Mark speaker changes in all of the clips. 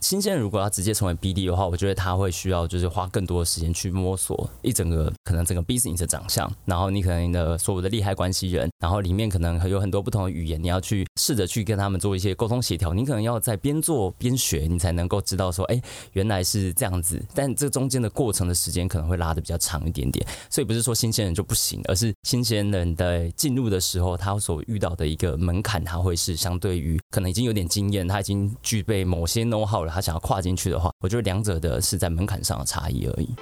Speaker 1: 新鲜人如果要直接成为 BD 的话，我觉得他会需要就是花更多的时间去摸索一整个可能整个 business 的长相，然后你可能的所有的利害关系人，然后里面可能有很多不同的语言，你要去试着去跟他们做一些沟通协调，你可能要在边做边学，你才能够知道说，哎，原来是这样子。但这中间的过程的时间可能会拉的比较长一点点，所以不是说新鲜人就不行，而是新鲜人在进入的时候，他所遇到的一个门槛，他会是相对于可能已经有点经验，他已经具备某些 know how 他想要跨进去的话，我觉得两者的是在门槛上的差异而已。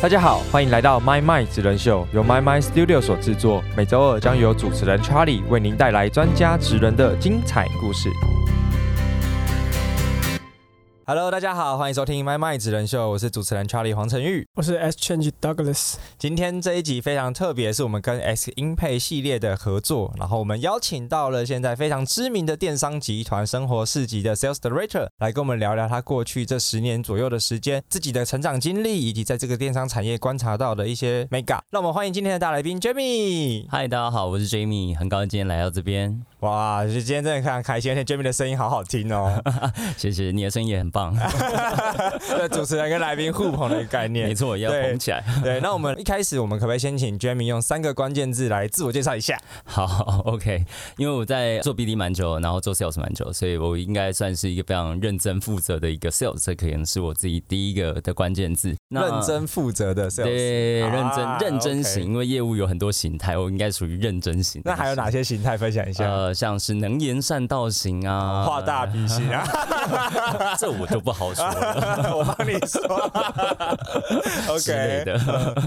Speaker 2: 大家好，欢迎来到 My My 职人秀，由 My My Studio 所制作，每周二将由主持人 Charlie 为您带来专家职人的精彩故事。Hello，大家好，欢迎收听《麦麦职人秀》，我是主持人 Charlie 黄晨玉，
Speaker 3: 我是 S Change Douglas。
Speaker 2: 今天这一集非常特别，是我们跟 S 音配系列的合作，然后我们邀请到了现在非常知名的电商集团生活市集的 Sales Director 来跟我们聊聊他过去这十年左右的时间自己的成长经历，以及在这个电商产业观察到的一些 Mega。让我们欢迎今天的大来宾 Jamie。
Speaker 1: 嗨，大家好，我是 Jamie，很高兴今天来到这边。
Speaker 2: 哇，今天真的非常开心，而且 Jamie 的声音好好听哦。
Speaker 1: 谢谢，你的声音也很棒。
Speaker 2: 对，主持人跟来宾互捧的概念，
Speaker 1: 没错，要捧起来。
Speaker 2: 对，那我们一开始，我们可不可以先请 Jamie 用三个关键字来自我介绍一下？
Speaker 1: 好，OK。因为我在做 BD 蛮久，然后做 Sales 蛮久，所以我应该算是一个非常认真负责的一个 Sales，这可能是我自己第一个的关键字。
Speaker 2: 认真负责的 Sales，
Speaker 1: 对，认真认真型，因为业务有很多形态，我应该属于认真型。
Speaker 2: 那还有哪些形态？分享一下。
Speaker 1: 呃，像是能言善道型啊，
Speaker 2: 画大笔型啊，
Speaker 1: 这我就不好说了。
Speaker 2: 我帮你说。OK
Speaker 1: 的，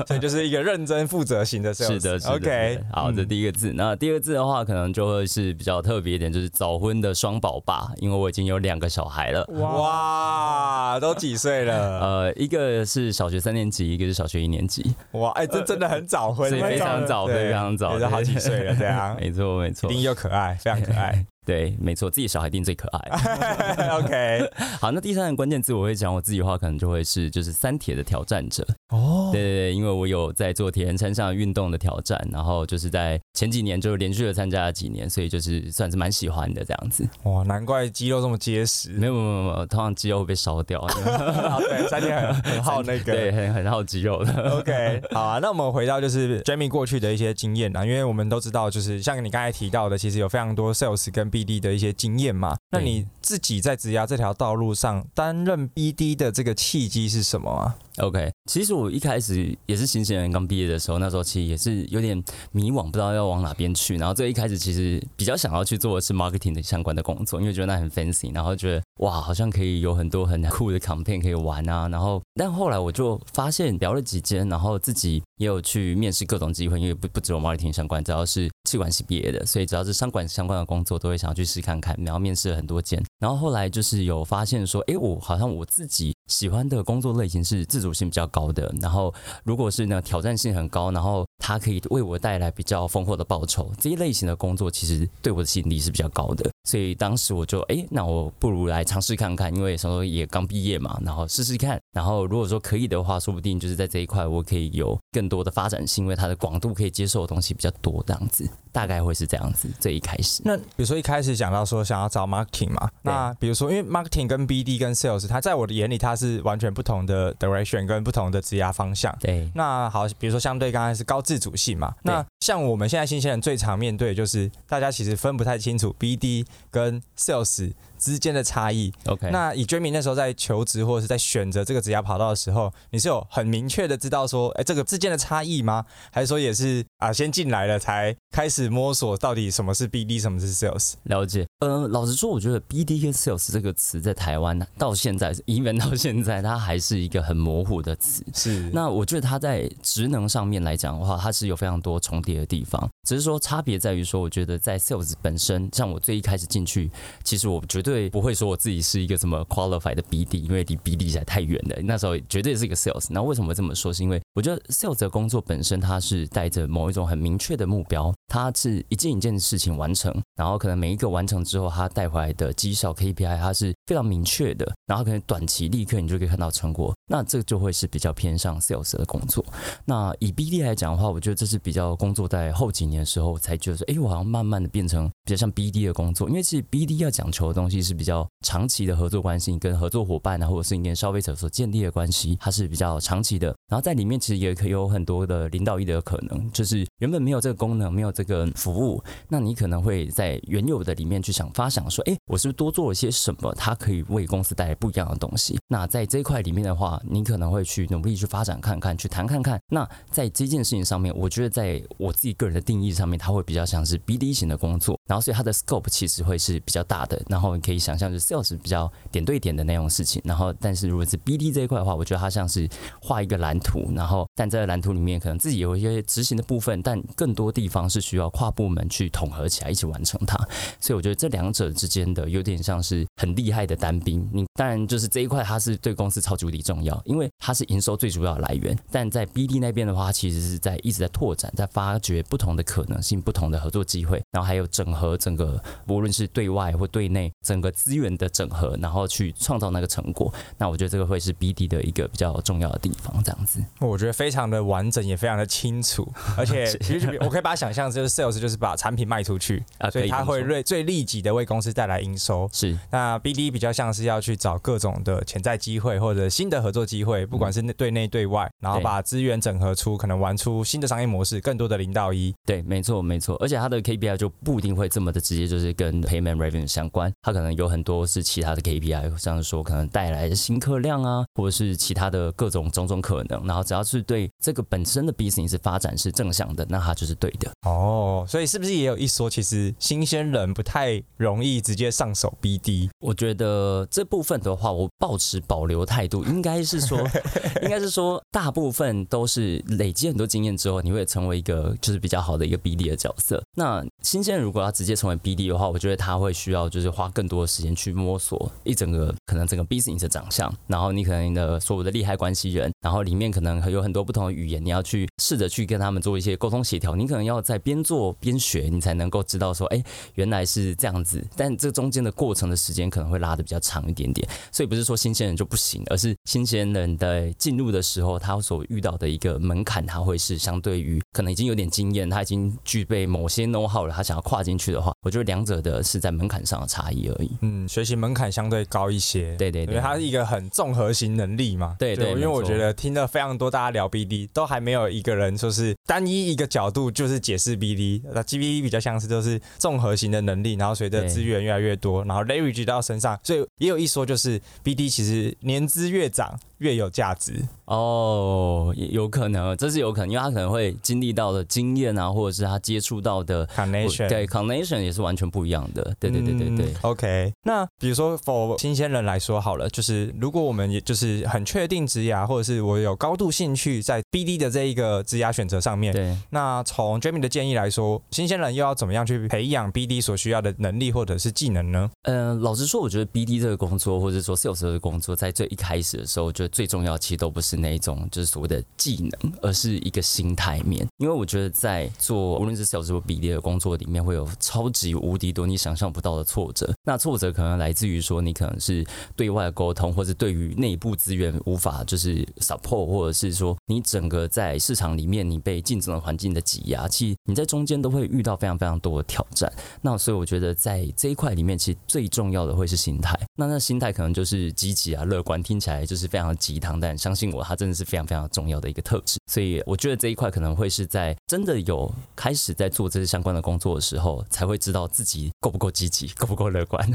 Speaker 2: 所以就是一个认真负责型的 Sales。
Speaker 1: 是的，OK。好，这第一个字。那第二个字的话，可能就会是比较特别一点，就是早婚的双宝爸，因为我已经有两个小孩了。
Speaker 2: 哇，都几岁了？
Speaker 1: 呃，一个是小学三年级，一个是小学一年级。
Speaker 2: 哇，哎，这真的很早婚，
Speaker 1: 非常早，非常早，
Speaker 2: 都好几岁了，对啊，
Speaker 1: 没错，没错，
Speaker 2: 一定又可爱，非常可爱。
Speaker 1: 对，没错，自己小孩一定最可爱。
Speaker 2: OK，
Speaker 1: 好，那第三个关键字我会讲我自己的话，可能就会是就是三铁的挑战者。哦，对对对，因为我有在做铁人三项运动的挑战，然后就是在前几年就连续的参加了几年，所以就是算是蛮喜欢的这样子。
Speaker 2: 哇，难怪肌肉这么结实。
Speaker 1: 没有没有没有，通常肌肉会被烧掉。
Speaker 2: 对，三铁很很耗那个，
Speaker 1: 对，很很耗肌肉的。
Speaker 2: OK，好啊，那我们回到就是 Jamie 过去的一些经验啊，因为我们都知道，就是像你刚才提到的，其实有非常多 Sales 跟 BD 的一些经验嘛。那你自己在职涯这条道路上担任 BD 的这个契机是什么啊
Speaker 1: ？OK，其实我一开始也是新鲜人，刚毕业的时候，那时候其实也是有点迷惘，不知道要往哪边去。然后这一开始其实比较想要去做的是 marketing 的相关的工作，因为觉得那很 fancy，然后觉得哇，好像可以有很多很酷的 campaign 可以玩啊。然后，但后来我就发现聊了几间，然后自己也有去面试各种机会，因为不不只有 marketing 相关，只要是气管系毕业的，所以只要是商管相关的工作，都会想要去试看看。然后面试了很多间，然后后来就是有发现说，哎，我好像我自己喜欢的工作类型是自主性比较高的。然后，如果是呢挑战性很高，然后它可以为我带来比较丰厚的报酬，这一类型的工作其实对我的吸引力是比较高的。所以当时我就哎，那我不如来尝试看看，因为时候也刚毕业嘛，然后试试看。然后如果说可以的话，说不定就是在这一块我可以有更多的发展性，因为它的广度可以接受的东西比较多，这样子大概会是这样子。这一开始，
Speaker 2: 那比如说一开始讲到说想要找 marketing 嘛，那比如说因为 marketing 跟 BD 跟 sales，它在我的眼里它是完全不同的 direction 跟不同的职业方向。
Speaker 1: 对，
Speaker 2: 那好，比如说相对刚才是高自主性嘛，那像我们现在新鲜人最常面对就是大家其实分不太清楚 BD 跟 sales。之间的差异。
Speaker 1: OK，
Speaker 2: 那以 Jamie 那时候在求职或者是在选择这个职业跑道的时候，你是有很明确的知道说，哎，这个之间的差异吗？还是说也是啊，先进来了才开始摸索到底什么是 BD，什么是 Sales？
Speaker 1: 了解。呃，老实说，我觉得 BD 跟 Sales 这个词在台湾到现在，even 到现在，它还是一个很模糊的词。
Speaker 2: 是。
Speaker 1: 那我觉得它在职能上面来讲的话，它是有非常多重叠的地方，只是说差别在于说，我觉得在 Sales 本身，像我最一开始进去，其实我绝对。不会说我自己是一个什么 qualified 的 BD，因为离 BD 实在太远了。那时候绝对是一个 sales。那为什么这么说？是因为我觉得 sales 的工作本身，它是带着某一种很明确的目标，它是一件一件事情完成，然后可能每一个完成之后，它带回来的绩效 KPI 它是非常明确的，然后可能短期立刻你就可以看到成果，那这就会是比较偏向 sales 的工作。那以 BD 来讲的话，我觉得这是比较工作在后几年的时候才觉得说，哎，我好像慢慢的变成比较像 BD 的工作，因为其实 BD 要讲求的东西是比较长期的合作关系，跟合作伙伴啊，或者是你跟消费者所建立的关系，它是比较长期的。然后在里面其实也可以有很多的领导力的可能，就是原本没有这个功能，没有这个服务，那你可能会在原有的里面去想发想说，哎，我是不是多做了些什么，它可以为公司带来不一样的东西？那在这一块里面的话，你可能会去努力去发展看看，去谈看看。那在这件事情上面，我觉得在我自己个人的定义上面，它会比较像是 BD 型的工作，然后所以它的 scope 其实会是比较大的。然后你可以想象，就是 sales 比较点对点的那种事情。然后，但是如果是 BD 这一块的话，我觉得它像是画一个蓝图，然后但在蓝图里面可能自己有一些执行的部分，但更多地方是需要跨部门去统合起来一起完成它。所以我觉得这两者之间的有点像是很厉害的单兵。你当然就是这一块，它是对公司超级无敌重要，因为它是营收最主要的来源。但在 BD 那边的话，其实是在一直在拓展，在发掘不同的可能性、不同的合作机会，然后还有整合整个无论是对外或对内整个资源的整合，然后去创造那个成果。那我觉得这个会是 BD 的一个比较重要的地方，这样子。
Speaker 2: 我觉得非常的完整，也非常的清楚，而且其实我可以把它想象就是 sales 就是把产品卖出去啊，所以它会最最立即的为公司带来营收。
Speaker 1: 是，
Speaker 2: 那 BD 比较像是要去找各种的潜在机会或者新的合作机会，不管是对内对外，然后把资源整合出可能玩出新的商业模式，更多的零到一。
Speaker 1: 对，没错没错，而且它的 KPI 就不一定会这么的直接，就是跟 payment revenue 相关，它可能有很多是其他的 KPI，像是说可能带来的新客量啊，或者是其他的各种种种可能，然后只要是对这个本身的 business 发展是正向的，那它就是对的。
Speaker 2: 哦，所以是不是也有一说，其实新鲜人不太容易直接上手 BD？
Speaker 1: 我觉得这部分的话，我保持保留态度，应该是说，应该是说，大部分都是累积很多经验之后，你会成为一个就是比较好的一个 BD 的角色。那新鲜人如果要直接成为 BD 的话，我觉得他会需要就是花更多的时间去摸索一整个可能整个 business 的长相，然后你可能的所有的利害关系人，然后里面可能有很多不同的语言，你要去试着去跟他们做一些沟通协调，你可能要在边做边学，你才能够知道说，哎，原来是这样子。但这中间的过程的时间可能会拉的比较长一点点，所以不是说新鲜人就不行，而是新鲜人在进入的时候，他所遇到的一个门槛，他会是相对于可能已经有点经验，他已经具备某些 know how 了，他想要跨进去的话，我觉得两者的是在门槛上的差异而已。
Speaker 2: 嗯，学习门槛相对高一些。
Speaker 1: 对对对，因为
Speaker 2: 它是一个很综合型能力嘛。
Speaker 1: 对对，
Speaker 2: 因为我觉得听了非常多大家聊 BD，都还没有一个人说是单一一个角度就是解释 BD，那 GBD 比较像是就是综合型的能力，然后随着资源越来越多，然后 leverage 到身上，所以也有一说就是 BD 其实年资越长。越有价值
Speaker 1: 哦，有可能，这是有可能，因为他可能会经历到的经验啊，或者是他接触到的
Speaker 2: connection，
Speaker 1: 对 connection 也是完全不一样的。对对对对对。
Speaker 2: OK，那比如说 for 新鲜人来说好了，就是如果我们也就是很确定职涯，或者是我有高度兴趣在 BD 的这一个职涯选择上面，
Speaker 1: 对。
Speaker 2: 那从 Jamie 的建议来说，新鲜人又要怎么样去培养 BD 所需要的能力或者是技能呢？
Speaker 1: 嗯，老实说，我觉得 BD 这个工作，或者说 sales 这个工作，在最一开始的时候，我觉得最重要，其实都不是那一种就是所谓的技能，而是一个心态面。因为我觉得在做无论是小时或比例的工作里面，会有超级无敌多你想象不到的挫折。那挫折可能来自于说你可能是对外沟通，或者对于内部资源无法就是 support，或者是说你整个在市场里面你被竞争的环境的挤压，其实你在中间都会遇到非常非常多的挑战。那所以我觉得在这一块里面，其实最重要的会是心态。那那心态可能就是积极啊、乐观，听起来就是非常鸡汤。但相信我，它真的是非常非常重要的一个特质。所以我觉得这一块可能会是在真的有开始在做这些相关的工作的时候，才会知道自己够不够积极，够不够乐观。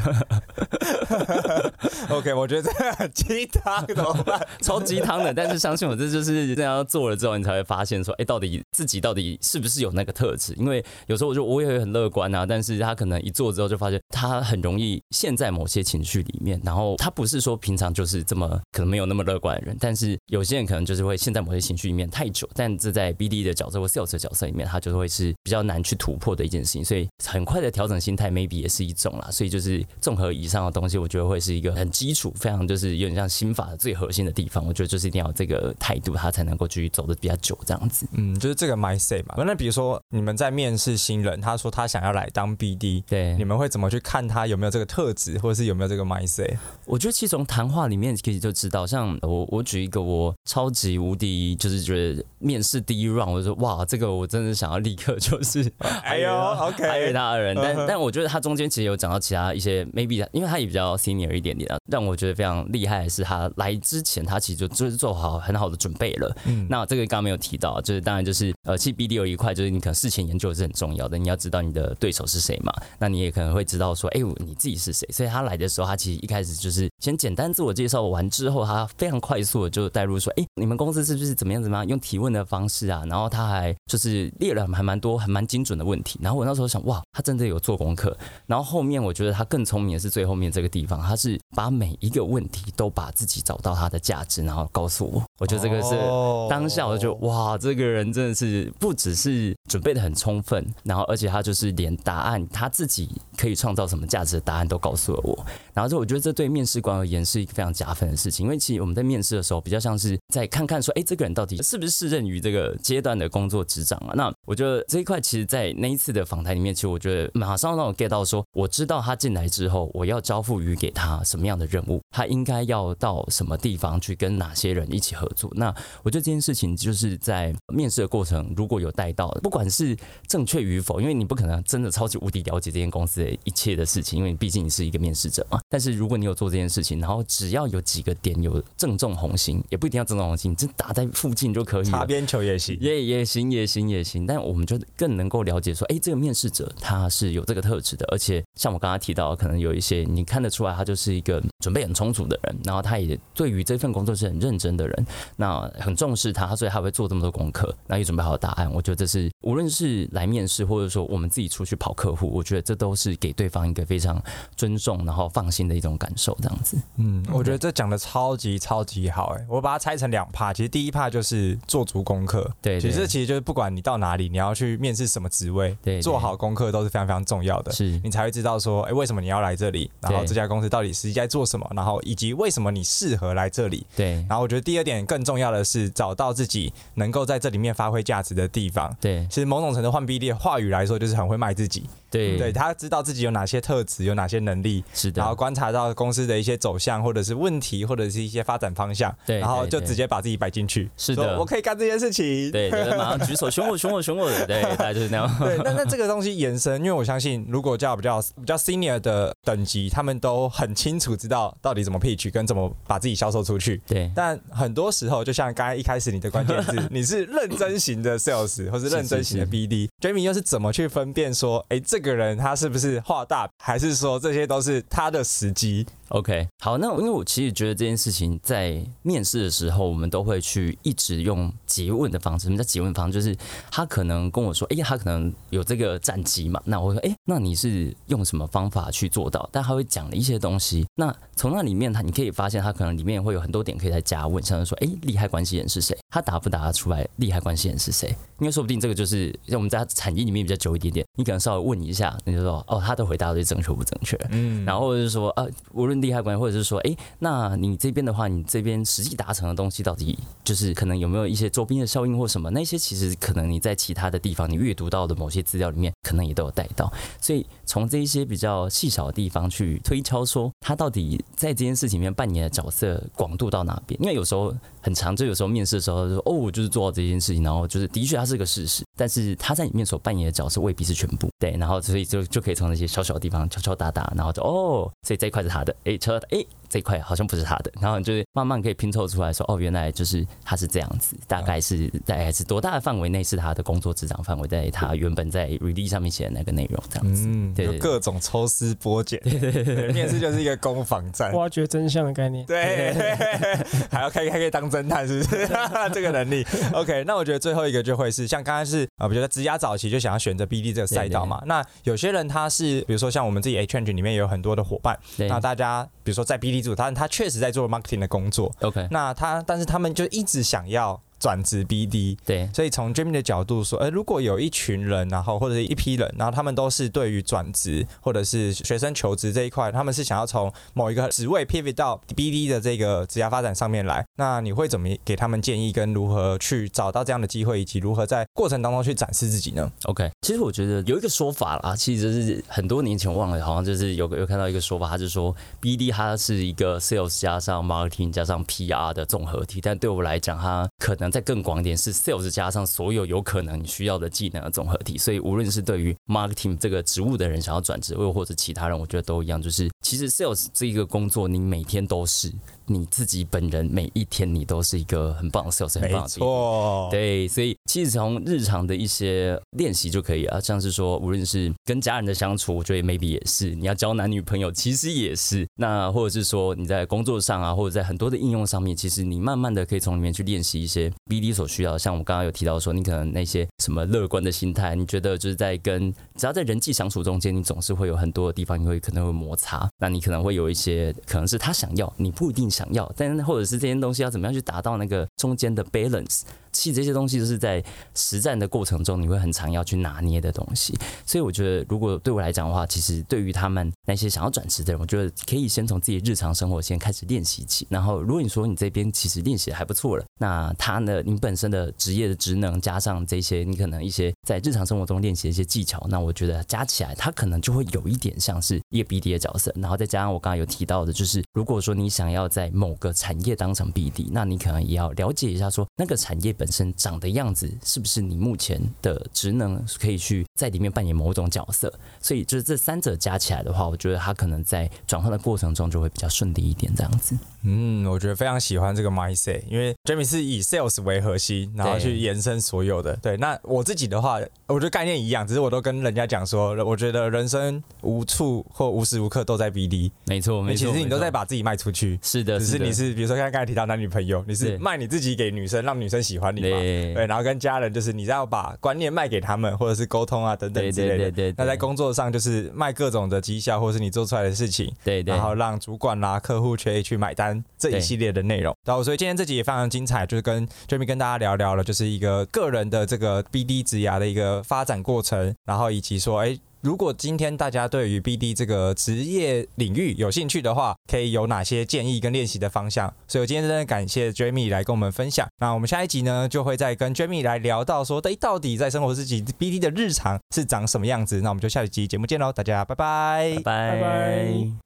Speaker 2: OK，我觉得这很鸡汤，怎么办？
Speaker 1: 超鸡汤的。但是相信我，这就是这样做了之后，你才会发现说，哎，到底自己到底是不是有那个特质？因为有时候我就我也会很乐观啊，但是他可能一做之后就发现，他很容易陷在某些情绪里面，然后他不是说平常就是这么可能没有那么乐观的人。但是有些人可能就是会陷在某些情绪里面太久，但这在 BD 的角色或 Sales 的角色里面，他就会是比较难去突破的一件事情。所以很快的调整心态，maybe 也是一种啦。所以就是综合以上的东西，我觉得会是一个很基。础，非常就是有点像心法的最核心的地方。我觉得就是一定要这个态度，他才能够继续走的比较久这样子。
Speaker 2: 嗯，就是这个 mindset 嘛。那比如说你们在面试新人，他说他想要来当 BD，
Speaker 1: 对，
Speaker 2: 你们会怎么去看他有没有这个特质，或者是有没有这个 mindset？
Speaker 1: 我觉得其实从谈话里面可以就知道，像我我举一个我超级无敌，就是觉得面试第一 round，我就说哇，这个我真的想要立刻就是
Speaker 2: 哎呦，OK，
Speaker 1: 艾瑞他的人，但但我觉得他中间其实有讲到其他一些 maybe，因为他也比较 senior 一点点啊，让我觉得非常厉害的是他来之前他其实就就是做好很好的准备了。
Speaker 2: 嗯，
Speaker 1: 那这个刚刚没有提到，就是当然就是呃，其实 BD 有一块就是你可能事前研究是很重要的，你要知道你的对手是谁嘛，那你也可能会知道说，哎、你自己是谁。所以他来的时候，他其实一开始就是先简单自我介绍完之后，他非常快速的就带入说，哎、你们公司是不是怎么样怎么样，用提问的方式啊，然后他还就是列了还蛮多还蛮精准的问题。然后我那时候想，哇，他真的有做功课。然后后面我觉得他更聪明的是最后面这个地方，他是把每一个问题都把自己找到他的价值，然后告诉我。我觉得这个是。
Speaker 2: 哦
Speaker 1: 当下我就哇，这个人真的是不只是准备的很充分，然后而且他就是连答案他自己可以创造什么价值的答案都告诉了我。然后就我觉得这对面试官而言是一个非常加分的事情，因为其实我们在面试的时候比较像是在看看说，哎，这个人到底是不是适任于这个阶段的工作职掌啊？那我觉得这一块其实，在那一次的访谈里面，其实我觉得马上让我 get 到说，我知道他进来之后，我要交付于给他什么样的任务，他应该要到什么地方去跟哪些人一起合作。那我觉得这件事情就是在面试的过程，如果有带到，不管是正确与否，因为你不可能真的超级无敌了解这间公司的一切的事情，因为毕竟你是一个面试者嘛。但是如果你有做这件事情，然后只要有几个点有正中红心，也不一定要正中红心，你就打在附近就可以了。
Speaker 2: 擦边球也行。
Speaker 1: 也也行也行也行，但我们就更能够了解说，哎，这个面试者他是有这个特质的，而且像我刚刚提到，可能有一些你看得出来，他就是一个准备很充足的人，然后他也对于这份工作是很认真的人，那很重视他，所以他会做这么多功课，然后也准备好答案。我觉得这是无论是来面试，或者说我们自己出去跑客户，我觉得这都是给对方一个非常尊重，然后放心的一种感受，这样子。
Speaker 2: 嗯，我觉得这讲的超级超级好哎、我把它拆成两趴，其实第一趴就是做足功课，
Speaker 1: 对对
Speaker 2: 其实其实就是不管你到哪里，你要去面试什么职位，
Speaker 1: 对对
Speaker 2: 做好功课都是非常非常重要的。
Speaker 1: 是
Speaker 2: 你才会知道说，哎、为什么你要来这里？然后这家公司到底实际在做什么？然后以及为什么你适合来这里？
Speaker 1: 对
Speaker 2: 然后我觉得第二点更重要的是找到自己能够在这里面发挥价值的地方。
Speaker 1: 对
Speaker 2: 其实某种程度换 BD 的话语来说，就是很会卖自己。
Speaker 1: 对
Speaker 2: 对他知道自己有哪些特质，有哪些能力，
Speaker 1: 是的
Speaker 2: 然后，观察到公司的一些走向，或者是问题，或者是一些发展方向，
Speaker 1: 对
Speaker 2: 然后就直接把自己摆进去。
Speaker 1: 是的
Speaker 2: 我可以干这件事情。
Speaker 1: 对，就是马上举手选我选我选我的，对，就是那样。
Speaker 2: 对，那那这个东西延伸，因为我相信，如果叫比较比较 senior 的等级，他们都很清楚知道到底怎么 pitch 跟怎么把自己销售出去。
Speaker 1: 对
Speaker 2: 但很多时候，就像刚才一开始你的关键字，你是认真型的 sales 或是认真型的 BD，Jamie 又是怎么去分辨说，哎，这个个人他是不是画大，还是说这些都是他的时机
Speaker 1: ？OK，好，那因为我其实觉得这件事情在面试的时候，我们都会去一直用诘问的方式。什么叫诘问方式？就是他可能跟我说，哎、他可能有这个战绩嘛，那我会说，哎、那你是用什么方法去做到？但他会讲了一些东西，那从那里面他你可以发现，他可能里面会有很多点可以再加问，像是说，哎、利害关系人是谁？他答不答得出来利害关系人是谁？因为说不定这个就是像我们在产业里面比较久一点点，你可能稍微问一下，你就说，哦，他的回答到底正确不正确？
Speaker 2: 嗯，
Speaker 1: 然后或者是说，啊，无论利害关系，或者是说，哎，那你这边的话，你这边实际达成的东西到底就是可能有没有一些周边的效应或什么？那些其实可能你在其他的地方你阅读到的某些资料里面，可能也都有带到。所以从这一些比较细小的地方去推敲，说他到底在这件事情里面扮演的角色广度到哪边？因为有时候很长，就有时候面试的时候就说，哦，我就是做到这件事情，然后就是的确它是个事实，但是他在里面所扮演的角色未必是全部。对，然后所以就就可以从那些小小的地方敲敲打打，然后就哦，所以这一块是他的，哎，敲敲打，哎，这一块好像不是他的，然后你就是慢慢可以拼凑出来说，哦，原来就是他是这样子，大概是大概是多大的范围内是他的工作职掌范围，在他原本在 release 上面写的那个内容这样子。对对
Speaker 2: 各种抽丝剥茧，对面试就是一个攻防战。
Speaker 3: 挖掘真相的概念。
Speaker 2: 对，还要可以还可以当侦探，是不是？这个能力。OK，那我觉得最后一个就会是像刚刚是啊，比如说职涯早期就想要选择 BD 这个赛道嘛。那有些人他是，比如说像我们自己 H Change 里面也有很多的伙伴，
Speaker 1: 对
Speaker 2: 那大家比如说在 BD 组，他他确实在做 marketing 的工作
Speaker 1: ，，OK，
Speaker 2: 那他但是他们就一直想要转职 BD。
Speaker 1: 对，
Speaker 2: 所以从 Jimmy 的角度说，呃，如果有一群人，然后或者是一批人，然后他们都是对于转职或者是学生求职这一块，他们是想要从某一个职位 pivot 到 BD 的这个职业发展上面来，那你会怎么给他们建议，跟如何去找到这样的机会，以及如何在过程当中去展示自己呢
Speaker 1: ？OK，其实我觉得有一个说法啦，其实就是很多年前我忘了，好像就是有个有看到一个说法，他就说 BD 它是一个 sales 加上 marketing 加上 PR 的综合体，但对我来讲，它可能再更广一点，是 sales 加上所有有可能你需要的技能的综合体。所以无论是对于 marketing 这个职务的人想要转职，又或者其他人，我觉得都一样，就是其实 sales 这一个工作，你每天都是你自己本人，每一天你都是一个很棒的 sales，很棒的 BD
Speaker 2: 错，
Speaker 1: 对，所以其实从日常的一些练习就可以啊，像是说，无论是跟家人的相处，我觉得 maybe 也是，你要交男女朋友，其实也是。那或者是说你在工作上啊，或者在很多的应用上面，其实你慢慢的可以从里面去练习一些 BD 所需要的。像我刚刚有提到说，你可能那些什么乐观的心态，你觉得就是在跟只要在人际相处中间，你总是会有很多的地方你会可能会摩擦，那你可能会有一些可能是他想要，你不一定想要，但是或者是这些东西要怎么样去达到那个中间的 balance。其实这些东西都是在实战的过程中，你会很常要去拿捏的东西。所以我觉得，如果对我来讲的话，其实对于他们那些想要转职的人，我觉得可以先从自己日常生活先开始练习起。然后，如果你说你这边其实练习还不错了，那他呢，你本身的职业的职能加上这些，你可能一些在日常生活中练习的一些技巧，那我觉得加起来，它可能就会有一点像是一个 BD 的角色。然后再加上我刚刚有提到的，就是如果说你想要在某个产业当成 BD，那你可能也要了解一下说那个产业本身长的样子是不是你目前的职能可以去在里面扮演某种角色。所以就是这三者加起来的话，我觉得他可能在转换的过程中就会比较顺利一点，这样子。
Speaker 2: 嗯，我觉得非常喜欢这个 mindset，因为 Jamie 是以 sales 为核心，然后去延伸所有的。对，那我自己的话，我觉得概念一样，只是我都跟人家讲说，我觉得人生无处或无时无刻都在 BD，
Speaker 1: 没错，没错，
Speaker 2: 其实你都在把自己卖出去。
Speaker 1: 是的，
Speaker 2: 只是你是比如说刚才提到男女朋友，你是卖你自己给女生，让女生喜欢你嘛？
Speaker 1: 对
Speaker 2: 对，然后跟家人就是你要把观念卖给他们，或者是沟通啊等等之类的。
Speaker 1: 对对对，
Speaker 2: 那在工作上就是卖各种的绩效，或是你做出来的事情，
Speaker 1: 对对，
Speaker 2: 然后让主管啦、客户去去买单这一系列的内容。然后所以今天这集也非常精彩，就是跟 Jamie 跟大家聊聊了，就是一个个人的这个 BD 职涯的一个发展过程，然后以及说，哎。如果今天大家对于 BD 这个职业领域有兴趣的话，可以有哪些建议跟练习的方向？所以我今天真的感谢 Jamie 来跟我们分享。那我们下一集呢，就会再跟 Jamie 来聊到说，哎，到底在生活自己 BD 的日常是长什么样子？那我们就下一集节目见喽，大家拜拜，
Speaker 1: 拜拜。